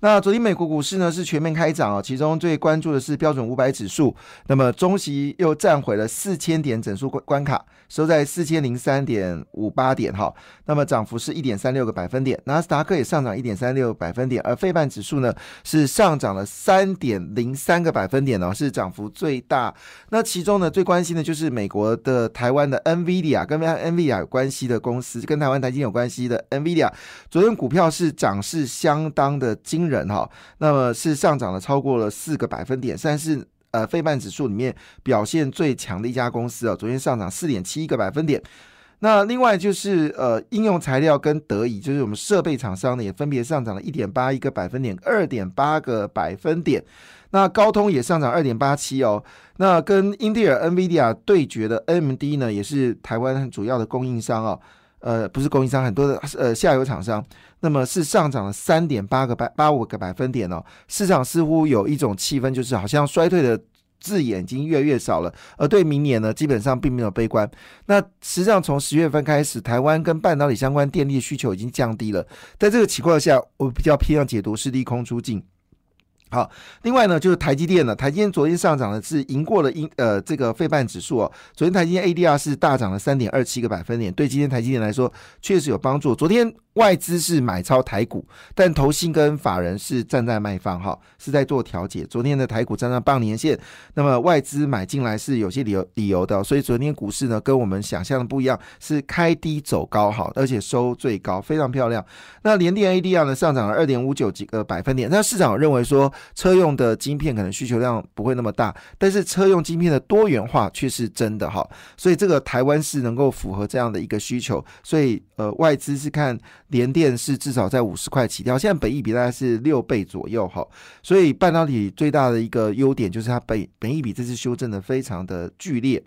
那昨天美国股市呢是全面开涨啊，其中最关注的是标准五百指数，那么中席又站回了四千点整数关关卡，收在四千零三点五八点哈，那么涨幅是一点三六个百分点，纳斯达克也上涨一点三六百分点，而费半指数呢是上涨了三点零三个百分点哦，是涨幅最大。那其中呢最关心的就是美国的台湾的 NVIDIA 跟 NVIDIA 有关系的公司，跟台湾台积有关系的 NVIDIA，昨天股票是涨势相当的惊。人哈，那么是上涨了超过了四个百分点，算是呃费半指数里面表现最强的一家公司啊。昨天上涨四点七一个百分点。那另外就是呃应用材料跟德仪，就是我们设备厂商呢，也分别上涨了一点八一个百分点，二点八个百分点。那高通也上涨二点八七哦。那跟英特尔、NVIDIA 对决的 AMD 呢，也是台湾很主要的供应商哦。呃，不是供应商，很多的呃下游厂商，那么是上涨了三点八个百八五个百分点哦。市场似乎有一种气氛，就是好像衰退的字眼已经越来越少了，而对明年呢，基本上并没有悲观。那实际上从十月份开始，台湾跟半导体相关电力的需求已经降低了，在这个情况下，我比较偏向解读是利空出尽。好，另外呢，就是台积电了，台积电昨天上涨的是赢过了英呃这个费半指数哦。昨天台积电 ADR 是大涨了三点二七个百分点，对今天台积电来说确实有帮助。昨天。外资是买超台股，但投信跟法人是站在卖方，哈，是在做调节。昨天的台股站上半年线，那么外资买进来是有些理由理由的，所以昨天股市呢跟我们想象的不一样，是开低走高，哈，而且收最高，非常漂亮。那联电 ADR 呢上涨了二点五九几个百分点，那市场认为说车用的晶片可能需求量不会那么大，但是车用晶片的多元化却是真的，哈，所以这个台湾是能够符合这样的一个需求，所以呃外资是看。连电是至少在五十块起跳，现在本益比大概是六倍左右哈，所以半导体最大的一个优点就是它本本益比这次修正的非常的剧烈。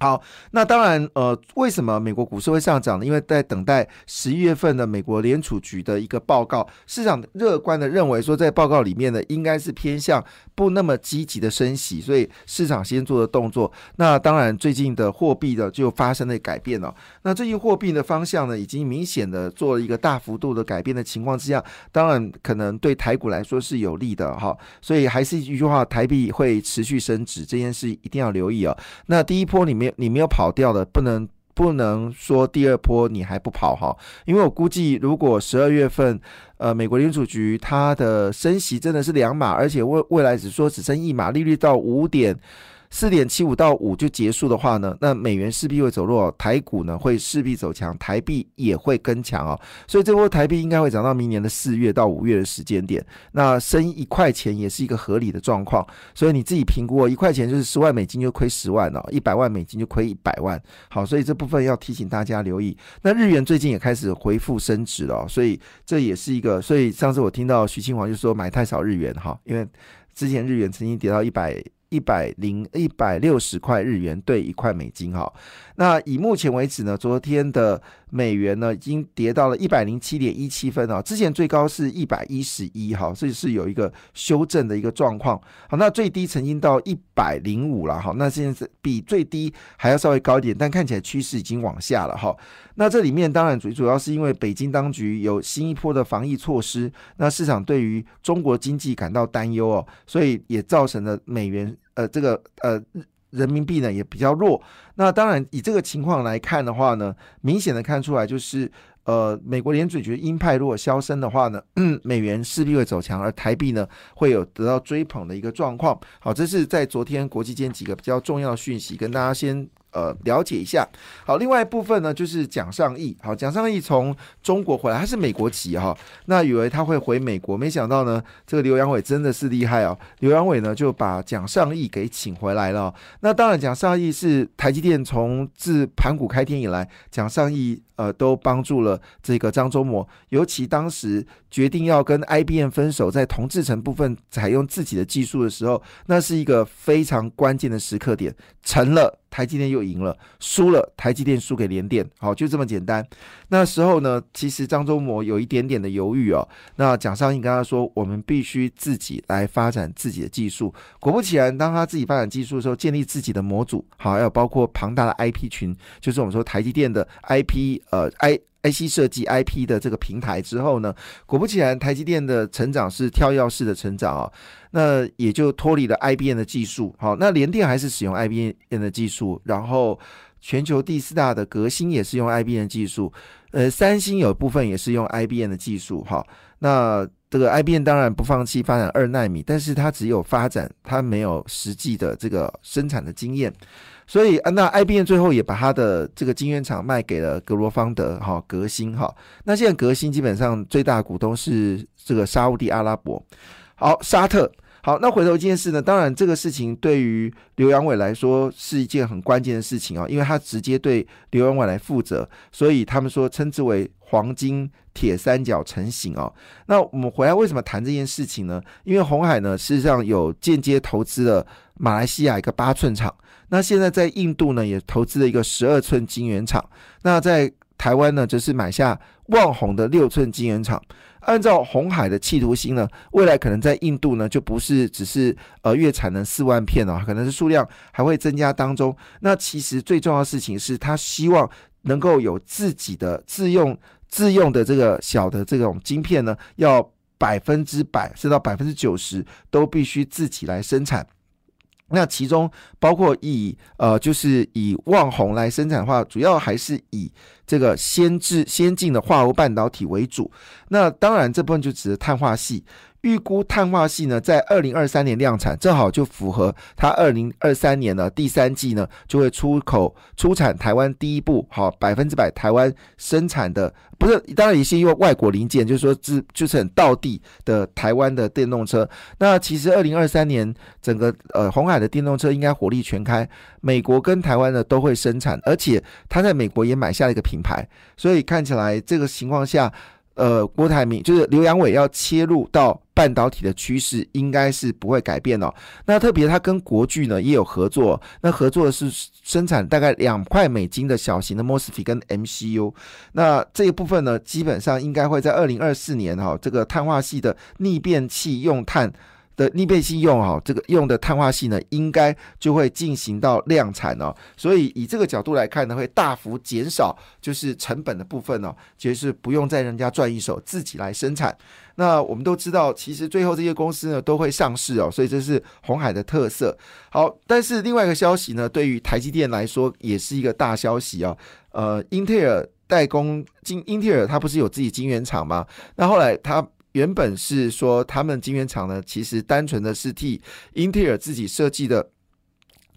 好，那当然，呃，为什么美国股市会上涨呢？因为在等待十一月份的美国联储局的一个报告，市场乐观的认为说，在报告里面呢，应该是偏向不那么积极的升息，所以市场先做的动作。那当然，最近的货币的就发生了改变了。那最近货币的方向呢，已经明显的做了一个大幅度的改变的情况之下，当然可能对台股来说是有利的哈。所以还是一句话，台币会持续升值，这件事一定要留意啊。那第一波里面。你没有跑掉的，不能不能说第二波你还不跑哈，因为我估计如果十二月份，呃，美国联储局它的升息真的是两码，而且未未来只说只升一码，利率到五点。四点七五到五就结束的话呢，那美元势必会走弱，台股呢会势必走强，台币也会跟强哦。所以这波台币应该会涨到明年的四月到五月的时间点。那升一块钱也是一个合理的状况。所以你自己评估，一块钱就是十万美金就亏十万哦，一百万美金就亏一百万。好，所以这部分要提醒大家留意。那日元最近也开始恢复升值了，所以这也是一个。所以上次我听到徐清华就说买太少日元哈，因为之前日元曾经跌到一百。一百零一百六十块日元兑一块美金哈，那以目前为止呢，昨天的美元呢已经跌到了一百零七点一七分啊，之前最高是一百一十一哈，所以是有一个修正的一个状况。好，那最低曾经到一百零五了哈，那现在是比最低还要稍微高一点，但看起来趋势已经往下了哈。那这里面当然最主要是因为北京当局有新一波的防疫措施，那市场对于中国经济感到担忧哦，所以也造成了美元呃这个呃人民币呢也比较弱。那当然以这个情况来看的话呢，明显的看出来就是呃美国联储局鹰派如果消声的话呢，美元势必会走强，而台币呢会有得到追捧的一个状况。好，这是在昨天国际间几个比较重要的讯息，跟大家先。呃，了解一下。好，另外一部分呢，就是蒋尚义。好，蒋尚义从中国回来，他是美国籍哈。那以为他会回美国，没想到呢，这个刘阳伟真的是厉害哦。刘阳伟呢，就把蒋尚义给请回来了。那当然，蒋尚义是台积电从自盘古开天以来，蒋尚义。呃，都帮助了这个张忠谋。尤其当时决定要跟 IBM 分手，在同制程部分采用自己的技术的时候，那是一个非常关键的时刻点。成了，台积电又赢了；输了，台积电输给联电。好，就这么简单。那时候呢，其实张忠谋有一点点的犹豫哦。那蒋尚义跟他说：“我们必须自己来发展自己的技术。”果不其然，当他自己发展技术的时候，建立自己的模组，好，还有包括庞大的 IP 群，就是我们说台积电的 IP，呃，I IC 设计 IP 的这个平台之后呢，果不其然，台积电的成长是跳跃式的成长啊。那也就脱离了 IBM 的技术，好，那联电还是使用 IBM 的技术，然后全球第四大的革新也是用 IBM 技术，呃，三星有部分也是用 IBM 的技术，哈，那这个 IBM 当然不放弃发展二纳米，但是它只有发展，它没有实际的这个生产的经验，所以那 IBM 最后也把它的这个晶圆厂卖给了格罗方德，哈，革新，哈，那现在革新基本上最大股东是这个沙地阿拉伯。好，沙特。好，那回头一件事呢？当然，这个事情对于刘阳伟来说是一件很关键的事情啊，因为他直接对刘阳伟来负责，所以他们说称之为黄金铁三角成型哦。那我们回来为什么谈这件事情呢？因为红海呢，事实上有间接投资了马来西亚一个八寸厂，那现在在印度呢也投资了一个十二寸晶圆厂，那在台湾呢则是买下旺宏的六寸晶圆厂。按照红海的企图心呢，未来可能在印度呢，就不是只是呃月产能四万片哦，可能是数量还会增加当中。那其实最重要的事情是他希望能够有自己的自用自用的这个小的这种晶片呢，要百分之百甚至到百分之九十都必须自己来生产。那其中包括以呃，就是以旺宏来生产的话，主要还是以这个先制先进的化合物半导体为主。那当然这部分就指的碳化系。预估碳化系呢，在二零二三年量产，正好就符合它二零二三年呢第三季呢就会出口出产台湾第一部好百分之百台湾生产的，不是当然也是因为外国零件，就是说是就是很道地的台湾的电动车。那其实二零二三年整个呃红海的电动车应该火力全开，美国跟台湾呢都会生产，而且他在美国也买下了一个品牌，所以看起来这个情况下。呃，郭台铭就是刘阳伟要切入到半导体的趋势，应该是不会改变哦。那特别他跟国巨呢也有合作，那合作的是生产大概两块美金的小型的 MOSFET 跟 MCU。那这一部分呢，基本上应该会在二零二四年哈，这个碳化系的逆变器用碳。的逆变性用哈，这个用的碳化系呢，应该就会进行到量产哦。所以以这个角度来看呢，会大幅减少就是成本的部分哦，就是不用再人家赚一手，自己来生产。那我们都知道，其实最后这些公司呢都会上市哦，所以这是红海的特色。好，但是另外一个消息呢，对于台积电来说也是一个大消息哦。呃，英特尔代工晶，英特尔它不是有自己晶圆厂吗？那后来它。原本是说，他们晶圆厂呢，其实单纯的是替英特尔自己设计的。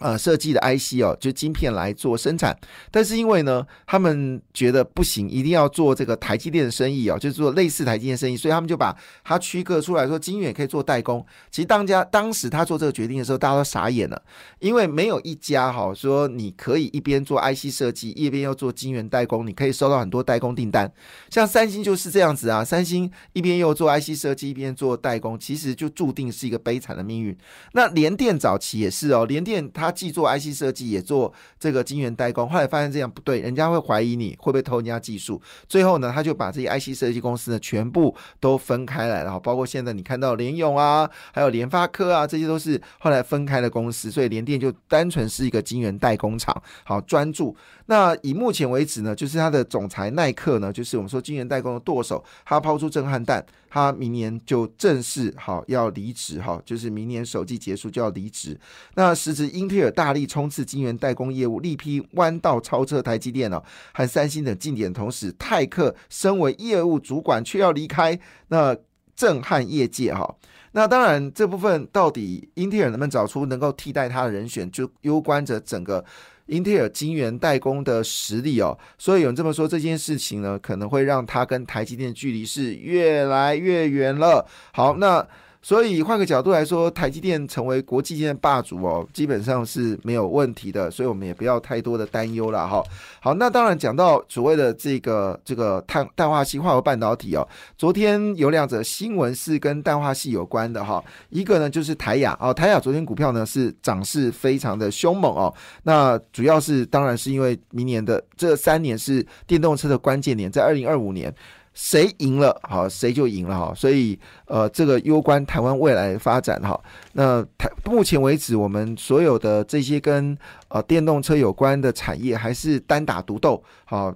呃，设计的 IC 哦，就晶片来做生产，但是因为呢，他们觉得不行，一定要做这个台积电的生意哦，就是做类似台积电生意，所以他们就把它区隔出来说，晶圆可以做代工。其实当家当时他做这个决定的时候，大家都傻眼了，因为没有一家哈说你可以一边做 IC 设计，一边要做晶圆代工，你可以收到很多代工订单。像三星就是这样子啊，三星一边又做 IC 设计，一边做代工，其实就注定是一个悲惨的命运。那联电早期也是哦，联电它。既做 IC 设计，也做这个晶圆代工，后来发现这样不对，人家会怀疑你会不会偷人家技术。最后呢，他就把这些 IC 设计公司呢全部都分开来了，包括现在你看到联咏啊，还有联发科啊，这些都是后来分开的公司。所以联电就单纯是一个晶圆代工厂，好专注。那以目前为止呢，就是他的总裁耐克呢，就是我们说晶圆代工的舵手，他抛出震撼弹。他明年就正式好要离职哈，就是明年首季结束就要离职。那时值英特尔大力冲刺晶圆代工业务，力批弯道超车台积电哦，和三星等竞点同时，泰克身为业务主管却要离开，那震撼业界哈。那当然这部分到底英特尔能不能找出能够替代他的人选，就攸关着整个。英特尔晶圆代工的实力哦，所以有人这么说，这件事情呢，可能会让它跟台积电距离是越来越远了。好，那所以换个角度来说，台积电成为国际间的霸主哦，基本上是没有问题的，所以我们也不要太多的担忧了哈。好，那当然讲到所谓的这个这个碳氮化硅化合半导体哦，昨天有两则新闻是跟氮化系有关的哈，一个呢就是台亚哦，台亚昨天股票呢是涨势非常的凶猛哦，那主要是当然是因为明年的这三年是电动车的关键年，在二零二五年。谁赢了，好，谁就赢了哈。所以，呃，这个攸关台湾未来发展哈。那台目前为止，我们所有的这些跟呃电动车有关的产业，还是单打独斗，好，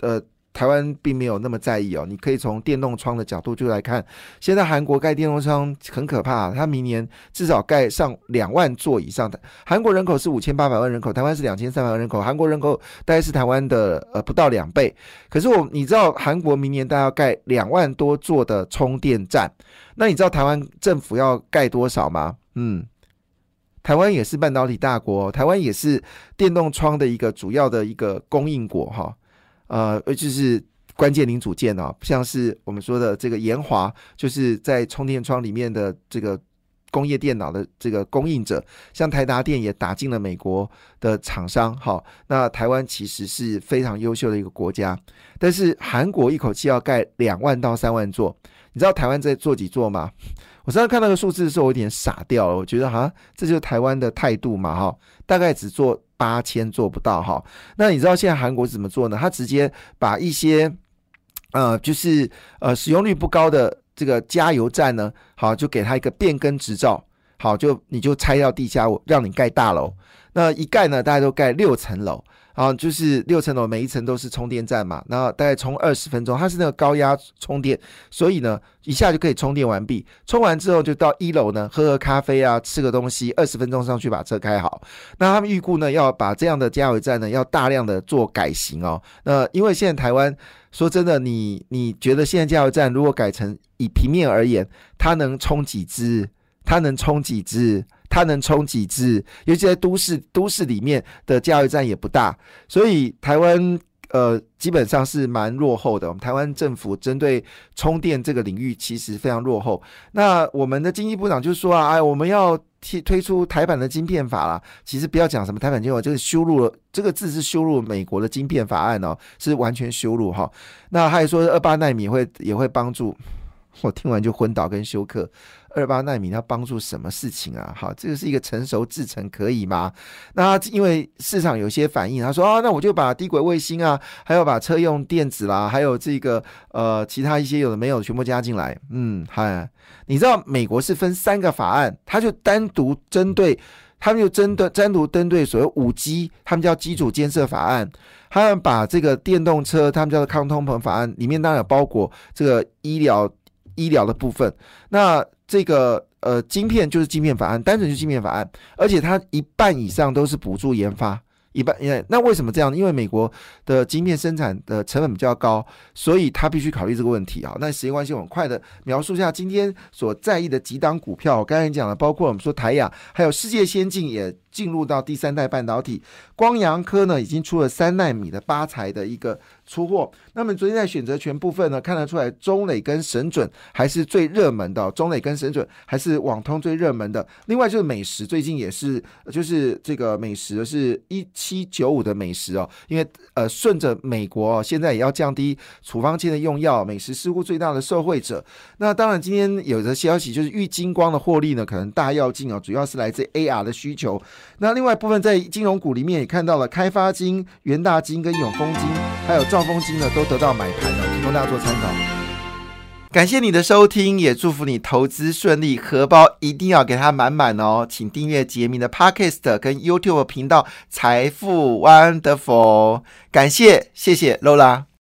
呃。台湾并没有那么在意哦，你可以从电动窗的角度就来看，现在韩国盖电动窗很可怕，它明年至少盖上两万座以上的。韩国人口是五千八百万人口，台湾是两千三百万人口，韩国人口大概是台湾的呃不到两倍。可是我你知道韩国明年大概要盖两万多座的充电站，那你知道台湾政府要盖多少吗？嗯，台湾也是半导体大国，台湾也是电动窗的一个主要的一个供应国哈。呃，就是关键零组件哦，像是我们说的这个延华，就是在充电窗里面的这个工业电脑的这个供应者，像台达电也打进了美国的厂商。好，那台湾其实是非常优秀的一个国家，但是韩国一口气要盖两万到三万座，你知道台湾在做几座吗？我上次看那个数字的时候，我有点傻掉了，我觉得哈这就是台湾的态度嘛，哈，大概只做。八千做不到哈，那你知道现在韩国怎么做呢？他直接把一些呃，就是呃使用率不高的这个加油站呢，好就给他一个变更执照，好就你就拆掉地下，让你盖大楼。那一盖呢，大家都盖六层楼。啊，就是六层楼，每一层都是充电站嘛，然后大概充二十分钟，它是那个高压充电，所以呢，一下就可以充电完毕。充完之后就到一楼呢，喝喝咖啡啊，吃个东西，二十分钟上去把车开好。那他们预估呢，要把这样的加油站呢，要大量的做改型哦。那因为现在台湾说真的，你你觉得现在加油站如果改成以平面而言，它能充几支？它能充几支？它能充几支？尤其在都市都市里面的加油站也不大，所以台湾呃基本上是蛮落后的。我们台湾政府针对充电这个领域其实非常落后。那我们的经济部长就说啊，哎，我们要推推出台版的晶片法啦。其实不要讲什么台版晶片，就是修入了这个字是修入美国的晶片法案哦，是完全修入哈。那还说二八纳米会也会帮助。我听完就昏倒跟休克。二八纳米要帮助什么事情啊？好，这个是一个成熟制程，可以吗？那因为市场有些反应，他说啊，那我就把低轨卫星啊，还有把车用电子啦，还有这个呃其他一些有的没有全部加进来。嗯，嗨，你知道美国是分三个法案，他就单独针对，他们就针对单独针对所谓五 G，他们叫基础建设法案，他们把这个电动车，他们叫做抗通膨法案，里面当然有包括这个医疗。医疗的部分，那这个呃，晶片就是晶片法案，单纯就晶片法案，而且它一半以上都是补助研发，一半因为那为什么这样？因为美国的晶片生产的成本比较高，所以他必须考虑这个问题啊。那时间关系，我们快的描述一下今天所在意的几档股票。我刚才讲了，包括我们说台亚，还有世界先进也。进入到第三代半导体，光阳科呢已经出了三纳米的八材的一个出货。那么昨天在选择权部分呢，看得出来中磊跟神准还是最热门的，中磊跟神准还是网通最热门的。另外就是美食，最近也是就是这个美食是一七九五的美食哦，因为呃顺着美国现在也要降低处方签的用药，美食似乎最大的受惠者。那当然今天有的消息就是玉金光的获利呢可能大跃进哦，主要是来自 AR 的需求。那另外部分在金融股里面也看到了开发金、元大金跟永丰金，还有兆丰金呢，都得到买盘了，提供大家做参考。感谢你的收听，也祝福你投资顺利，荷包一定要给它满满哦。请订阅杰明的 Podcast 跟 YouTube 频道财富 Wonderful，感谢谢谢 Lola。